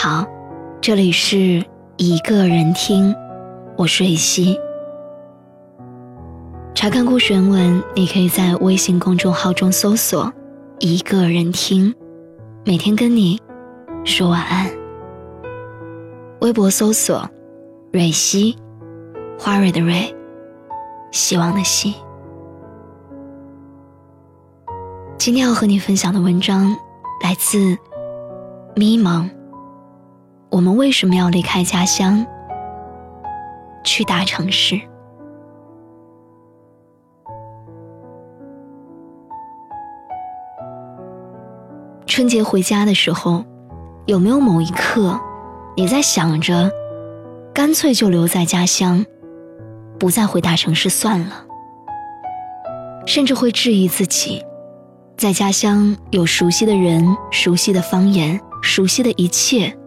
好，这里是一个人听，我是蕊希。查看故事原文，你可以在微信公众号中搜索“一个人听”，每天跟你说晚安。微博搜索“蕊希”，花蕊的蕊，希望的希。今天要和你分享的文章来自咪蒙。我们为什么要离开家乡，去大城市？春节回家的时候，有没有某一刻，你在想着，干脆就留在家乡，不再回大城市算了？甚至会质疑自己。在家乡有熟悉的人、熟悉的方言、熟悉的一切，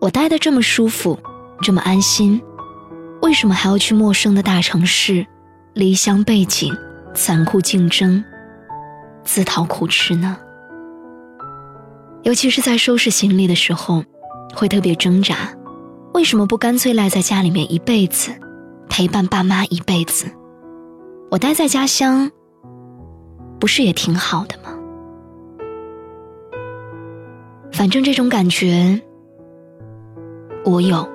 我待得这么舒服，这么安心，为什么还要去陌生的大城市？离乡背井，残酷竞争，自讨苦吃呢？尤其是在收拾行李的时候，会特别挣扎，为什么不干脆赖在家里面一辈子，陪伴爸妈一辈子？我待在家乡。不是也挺好的吗？反正这种感觉，我有。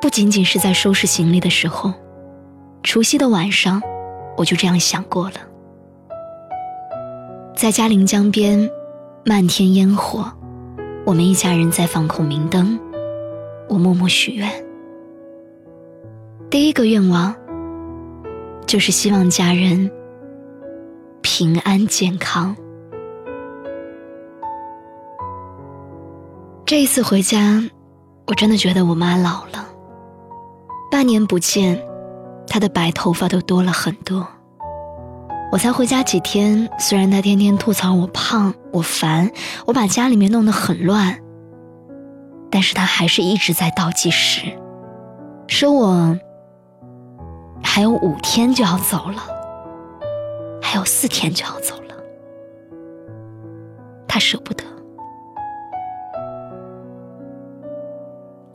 不仅仅是在收拾行李的时候，除夕的晚上，我就这样想过了。在嘉陵江边，漫天烟火，我们一家人在放孔明灯，我默默许愿。第一个愿望，就是希望家人。平安健康。这一次回家，我真的觉得我妈老了。半年不见，她的白头发都多了很多。我才回家几天，虽然她天天吐槽我胖、我烦、我把家里面弄得很乱，但是她还是一直在倒计时，说我还有五天就要走了。还有四天就要走了，她舍不得。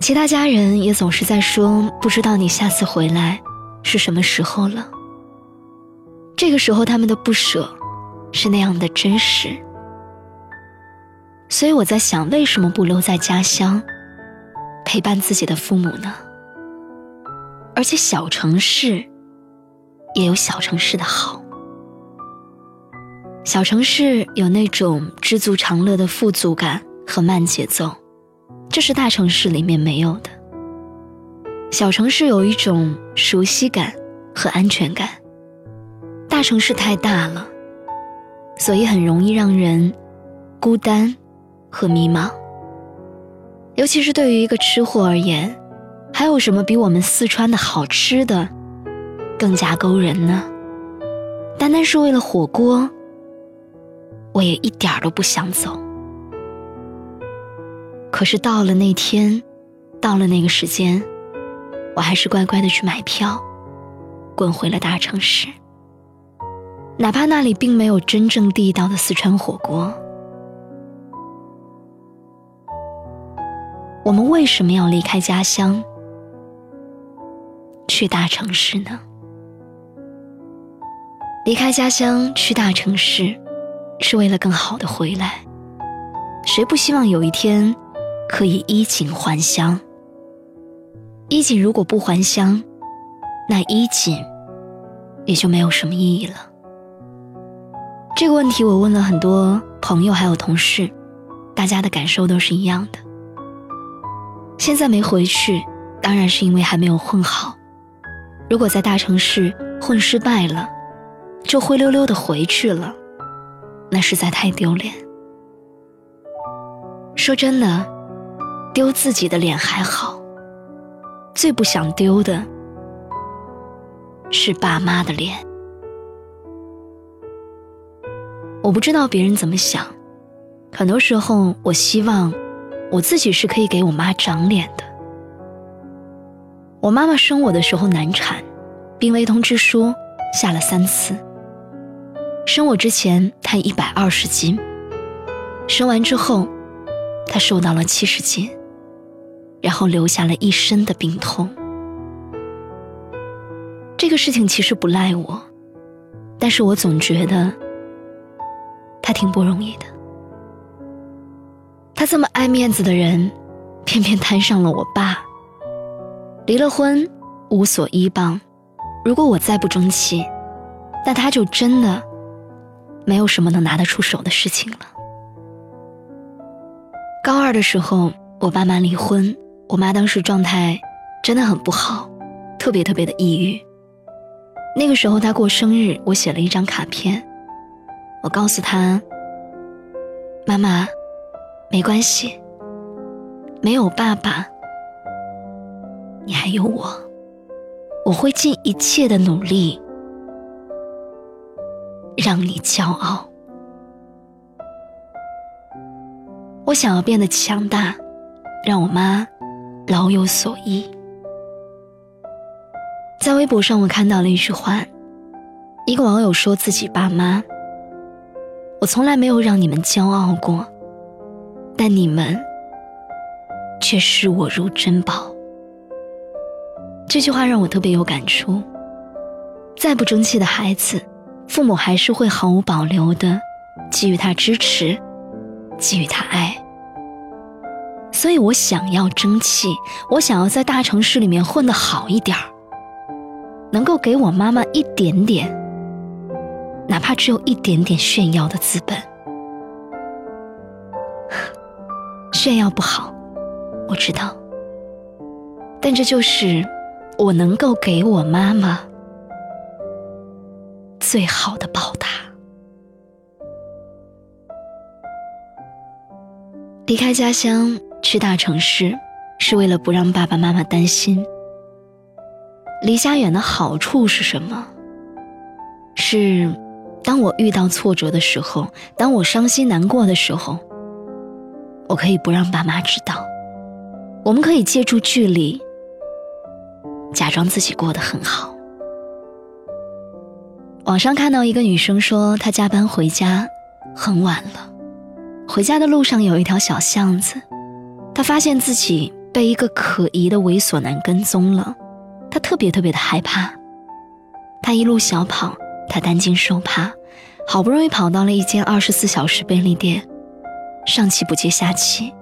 其他家人也总是在说，不知道你下次回来是什么时候了。这个时候他们的不舍是那样的真实，所以我在想，为什么不留在家乡陪伴自己的父母呢？而且小城市也有小城市的好。小城市有那种知足常乐的富足感和慢节奏，这是大城市里面没有的。小城市有一种熟悉感和安全感，大城市太大了，所以很容易让人孤单和迷茫。尤其是对于一个吃货而言，还有什么比我们四川的好吃的更加勾人呢？单单是为了火锅。我也一点儿都不想走，可是到了那天，到了那个时间，我还是乖乖的去买票，滚回了大城市。哪怕那里并没有真正地道的四川火锅。我们为什么要离开家乡，去大城市呢？离开家乡去大城市。是为了更好的回来，谁不希望有一天可以衣锦还乡？衣锦如果不还乡，那衣锦也就没有什么意义了。这个问题我问了很多朋友还有同事，大家的感受都是一样的。现在没回去，当然是因为还没有混好。如果在大城市混失败了，就灰溜溜的回去了。那实在太丢脸。说真的，丢自己的脸还好，最不想丢的是爸妈的脸。我不知道别人怎么想，很多时候我希望我自己是可以给我妈长脸的。我妈妈生我的时候难产，病危通知书下了三次。生我之前，她一百二十斤；生完之后，她瘦到了七十斤，然后留下了一身的病痛。这个事情其实不赖我，但是我总觉得他挺不容易的。他这么爱面子的人，偏偏摊上了我爸。离了婚，无所依傍。如果我再不争气，那他就真的没有什么能拿得出手的事情了。高二的时候，我爸妈离婚，我妈当时状态真的很不好，特别特别的抑郁。那个时候她过生日，我写了一张卡片，我告诉她：“妈妈，没关系，没有爸爸，你还有我，我会尽一切的努力让你骄傲。”我想要变得强大，让我妈老有所依。在微博上，我看到了一句话，一个网友说自己爸妈：“我从来没有让你们骄傲过，但你们却视我如珍宝。”这句话让我特别有感触。再不争气的孩子，父母还是会毫无保留的给予他支持。给予他爱，所以我想要争气，我想要在大城市里面混得好一点儿，能够给我妈妈一点点，哪怕只有一点点炫耀的资本。炫耀不好，我知道，但这就是我能够给我妈妈最好的报答。离开家乡去大城市，是为了不让爸爸妈妈担心。离家远的好处是什么？是，当我遇到挫折的时候，当我伤心难过的时候，我可以不让爸妈知道。我们可以借助距离，假装自己过得很好。网上看到一个女生说，她加班回家很晚了。回家的路上有一条小巷子，他发现自己被一个可疑的猥琐男跟踪了，他特别特别的害怕。他一路小跑，他担惊受怕，好不容易跑到了一间二十四小时便利店，上气不接下气，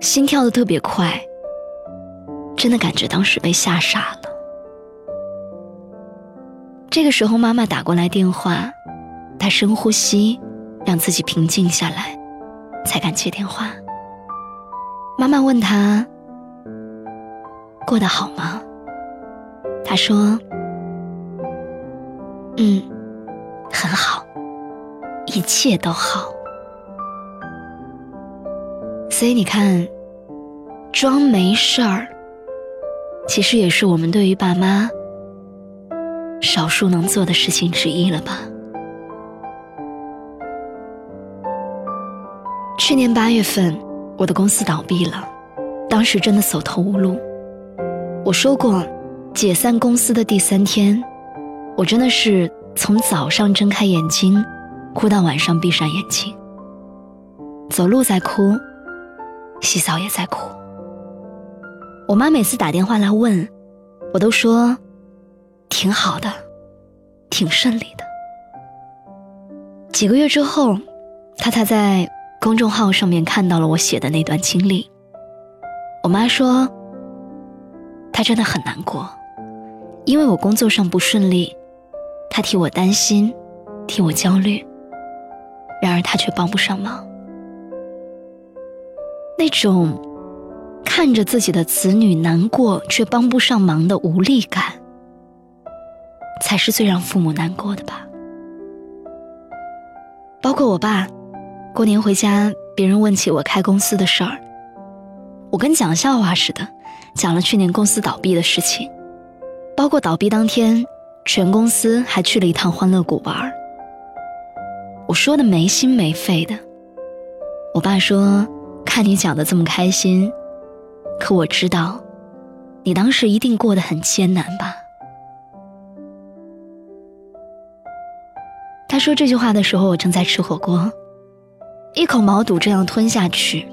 心跳的特别快，真的感觉当时被吓傻了。这个时候妈妈打过来电话，他深呼吸，让自己平静下来。才敢接电话。妈妈问他过得好吗？他说：“嗯，很好，一切都好。”所以你看，装没事儿，其实也是我们对于爸妈少数能做的事情之一了吧。去年八月份，我的公司倒闭了，当时真的走投无路。我说过，解散公司的第三天，我真的是从早上睁开眼睛，哭到晚上闭上眼睛。走路在哭，洗澡也在哭。我妈每次打电话来问，我都说挺好的，挺顺利的。几个月之后，她才在。公众号上面看到了我写的那段经历。我妈说，她真的很难过，因为我工作上不顺利，她替我担心，替我焦虑。然而她却帮不上忙。那种看着自己的子女难过却帮不上忙的无力感，才是最让父母难过的吧。包括我爸。过年回家，别人问起我开公司的事儿，我跟讲笑话似的讲了去年公司倒闭的事情，包括倒闭当天，全公司还去了一趟欢乐谷玩儿我说的没心没肺的。我爸说：“看你讲的这么开心，可我知道，你当时一定过得很艰难吧？”他说这句话的时候，我正在吃火锅。一口毛肚这样吞下去，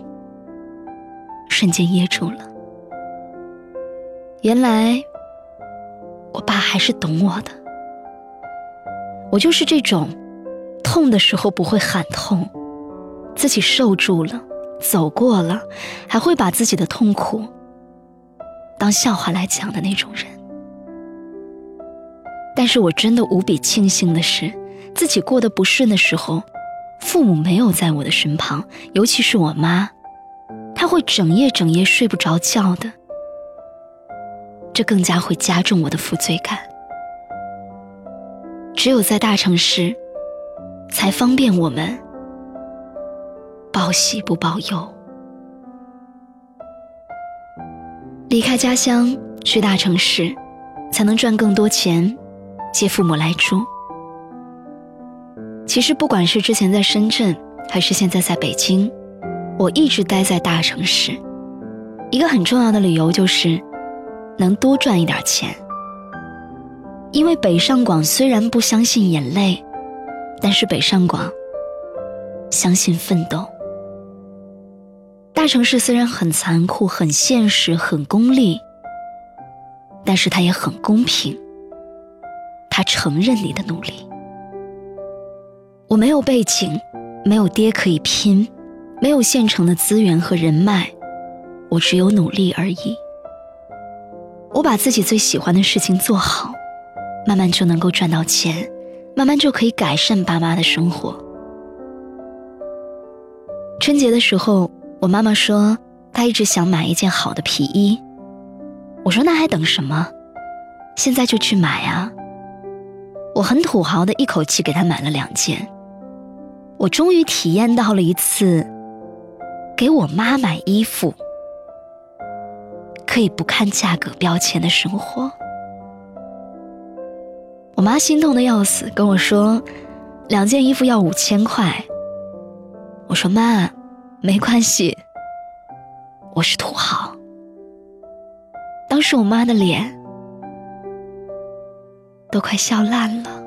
瞬间噎住了。原来，我爸还是懂我的。我就是这种，痛的时候不会喊痛，自己受住了，走过了，还会把自己的痛苦当笑话来讲的那种人。但是我真的无比庆幸的是，自己过得不顺的时候，父母没有在我的身旁，尤其是我妈，她会整夜整夜睡不着觉的，这更加会加重我的负罪感。只有在大城市，才方便我们报喜不报忧。离开家乡去大城市，才能赚更多钱。接父母来住。其实不管是之前在深圳，还是现在在北京，我一直待在大城市。一个很重要的理由就是，能多赚一点钱。因为北上广虽然不相信眼泪，但是北上广相信奋斗。大城市虽然很残酷、很现实、很功利，但是它也很公平。他承认你的努力。我没有背景，没有爹可以拼，没有现成的资源和人脉，我只有努力而已。我把自己最喜欢的事情做好，慢慢就能够赚到钱，慢慢就可以改善爸妈的生活。春节的时候，我妈妈说她一直想买一件好的皮衣，我说那还等什么？现在就去买啊！我很土豪的一口气给她买了两件，我终于体验到了一次给我妈买衣服可以不看价格标签的生活。我妈心痛的要死，跟我说两件衣服要五千块。我说妈，没关系，我是土豪。当时我妈的脸。都快笑烂了。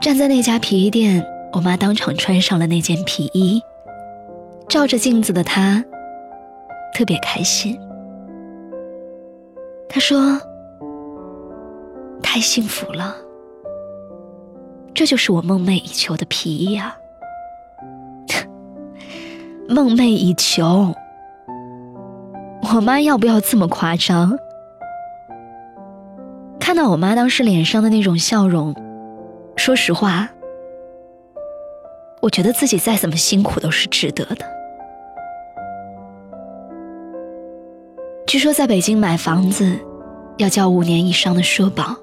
站在那家皮衣店，我妈当场穿上了那件皮衣，照着镜子的她，特别开心。她说：“太幸福了，这就是我梦寐以求的皮衣啊！梦寐以求，我妈要不要这么夸张？”看到我妈当时脸上的那种笑容，说实话，我觉得自己再怎么辛苦都是值得的。据说在北京买房子要交五年以上的社保，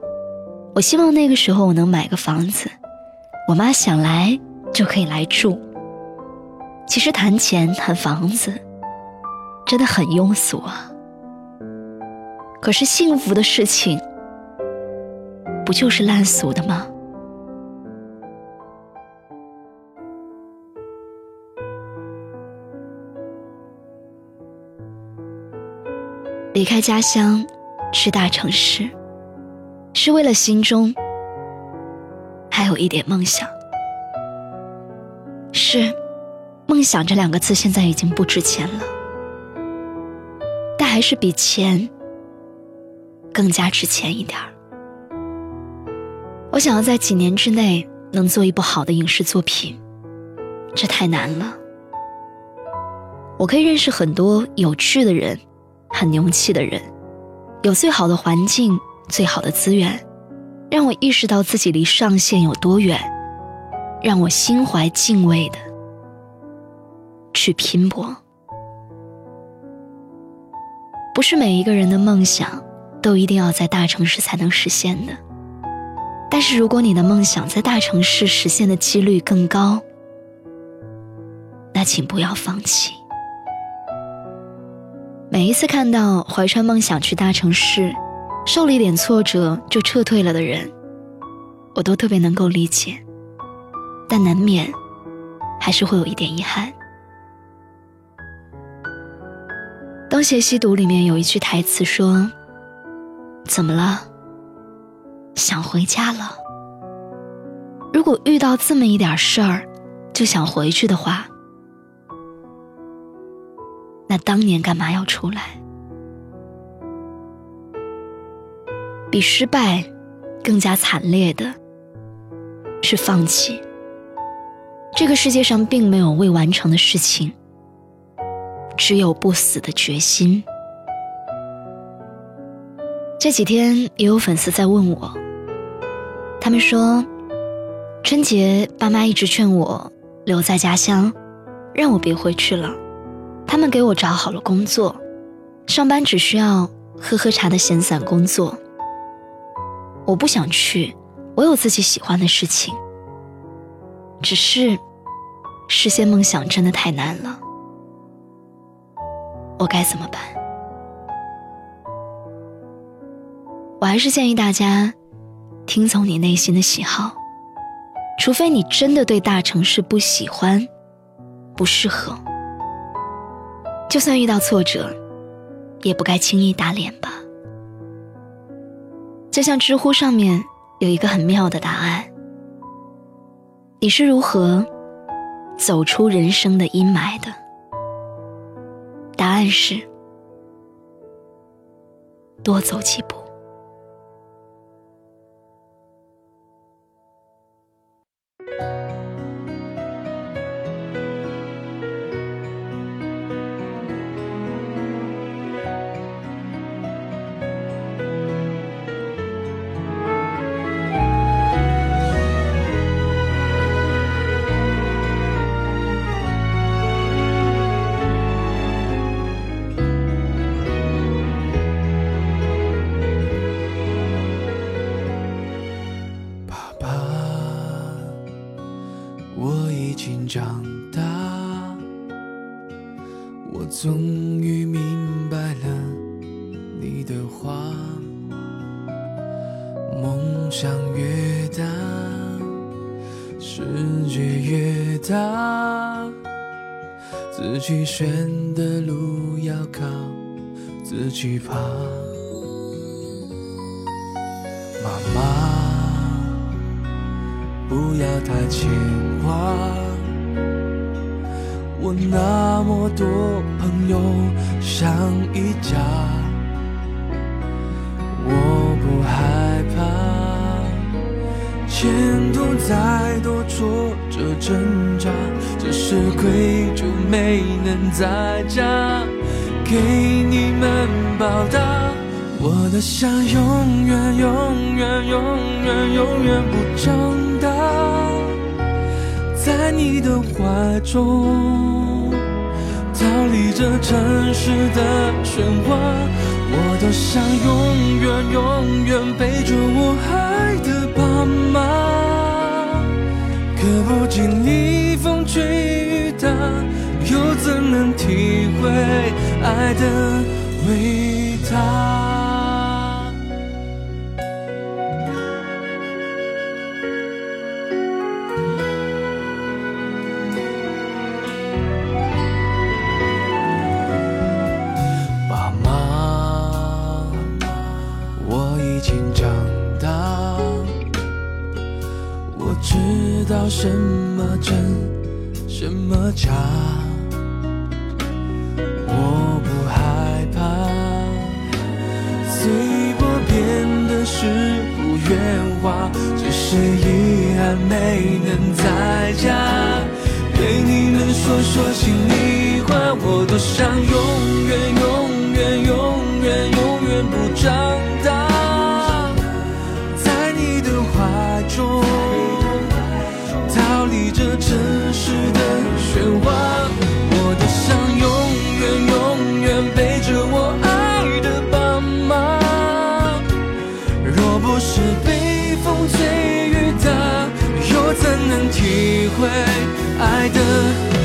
我希望那个时候我能买个房子，我妈想来就可以来住。其实谈钱谈房子真的很庸俗啊，可是幸福的事情。不就是烂俗的吗？离开家乡，去大城市，是为了心中还有一点梦想。是，梦想这两个字现在已经不值钱了，但还是比钱更加值钱一点儿。我想要在几年之内能做一部好的影视作品，这太难了。我可以认识很多有趣的人，很牛气的人，有最好的环境、最好的资源，让我意识到自己离上限有多远，让我心怀敬畏的去拼搏。不是每一个人的梦想都一定要在大城市才能实现的。但是，如果你的梦想在大城市实现的几率更高，那请不要放弃。每一次看到怀揣梦想去大城市，受了一点挫折就撤退了的人，我都特别能够理解，但难免还是会有一点遗憾。《东邪西毒》里面有一句台词说：“怎么了？”想回家了。如果遇到这么一点事儿，就想回去的话，那当年干嘛要出来？比失败更加惨烈的是放弃。这个世界上并没有未完成的事情，只有不死的决心。这几天也有粉丝在问我，他们说，春节爸妈一直劝我留在家乡，让我别回去了。他们给我找好了工作，上班只需要喝喝茶的闲散工作。我不想去，我有自己喜欢的事情。只是，实现梦想真的太难了，我该怎么办？我还是建议大家，听从你内心的喜好，除非你真的对大城市不喜欢、不适合，就算遇到挫折，也不该轻易打脸吧。就像知乎上面有一个很妙的答案：你是如何走出人生的阴霾的？答案是多走几步。我已经长大，我终于明白了你的话。梦想越大，世界越大，自己选的路要靠自己爬。妈妈，不要太牵挂。我那么多朋友像一家，我不害怕，前途再多挫折挣扎，这是亏就没能再加，给你们报答。我的想永远永远永远永远不长在你的怀中，逃离这城市的喧哗，我多想永远永远陪着我爱的爸妈。可不经历风吹雨打，又怎能体会爱的伟大？还没能在家。对你们说说心里话，我多想永远永远永远永远不长会爱的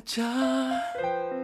家。